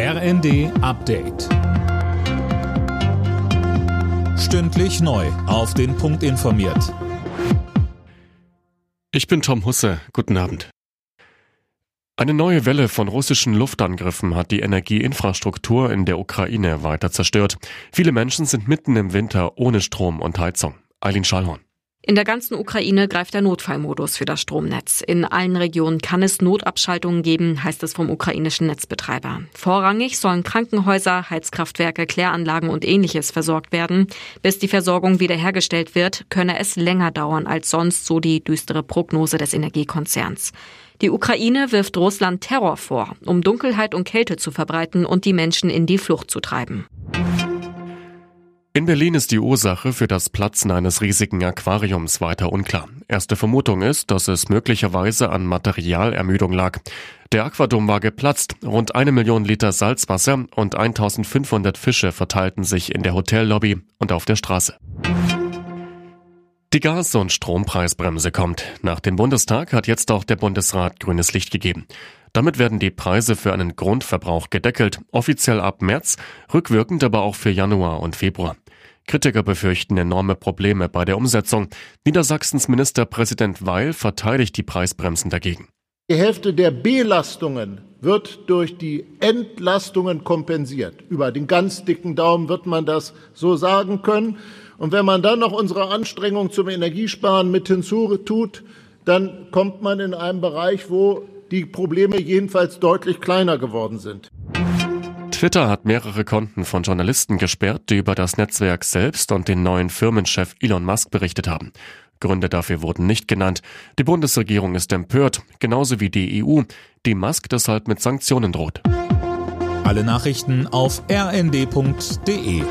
RND Update. Stündlich neu. Auf den Punkt informiert. Ich bin Tom Husse. Guten Abend. Eine neue Welle von russischen Luftangriffen hat die Energieinfrastruktur in der Ukraine weiter zerstört. Viele Menschen sind mitten im Winter ohne Strom und Heizung. Eileen Schallhorn. In der ganzen Ukraine greift der Notfallmodus für das Stromnetz. In allen Regionen kann es Notabschaltungen geben, heißt es vom ukrainischen Netzbetreiber. Vorrangig sollen Krankenhäuser, Heizkraftwerke, Kläranlagen und ähnliches versorgt werden. Bis die Versorgung wiederhergestellt wird, könne es länger dauern als sonst, so die düstere Prognose des Energiekonzerns. Die Ukraine wirft Russland Terror vor, um Dunkelheit und Kälte zu verbreiten und die Menschen in die Flucht zu treiben. In Berlin ist die Ursache für das Platzen eines riesigen Aquariums weiter unklar. Erste Vermutung ist, dass es möglicherweise an Materialermüdung lag. Der Aquadom war geplatzt. Rund eine Million Liter Salzwasser und 1500 Fische verteilten sich in der Hotellobby und auf der Straße. Die Gas- und Strompreisbremse kommt. Nach dem Bundestag hat jetzt auch der Bundesrat grünes Licht gegeben. Damit werden die Preise für einen Grundverbrauch gedeckelt, offiziell ab März, rückwirkend aber auch für Januar und Februar. Kritiker befürchten enorme Probleme bei der Umsetzung. Niedersachsens Ministerpräsident Weil verteidigt die Preisbremsen dagegen. Die Hälfte der Belastungen wird durch die Entlastungen kompensiert. Über den ganz dicken Daumen wird man das so sagen können. Und wenn man dann noch unsere Anstrengungen zum Energiesparen mit hinzutut, dann kommt man in einen Bereich, wo die Probleme jedenfalls deutlich kleiner geworden sind. Twitter hat mehrere Konten von Journalisten gesperrt, die über das Netzwerk selbst und den neuen Firmenchef Elon Musk berichtet haben. Gründe dafür wurden nicht genannt. Die Bundesregierung ist empört, genauso wie die EU, die Musk deshalb mit Sanktionen droht. Alle Nachrichten auf rnd.de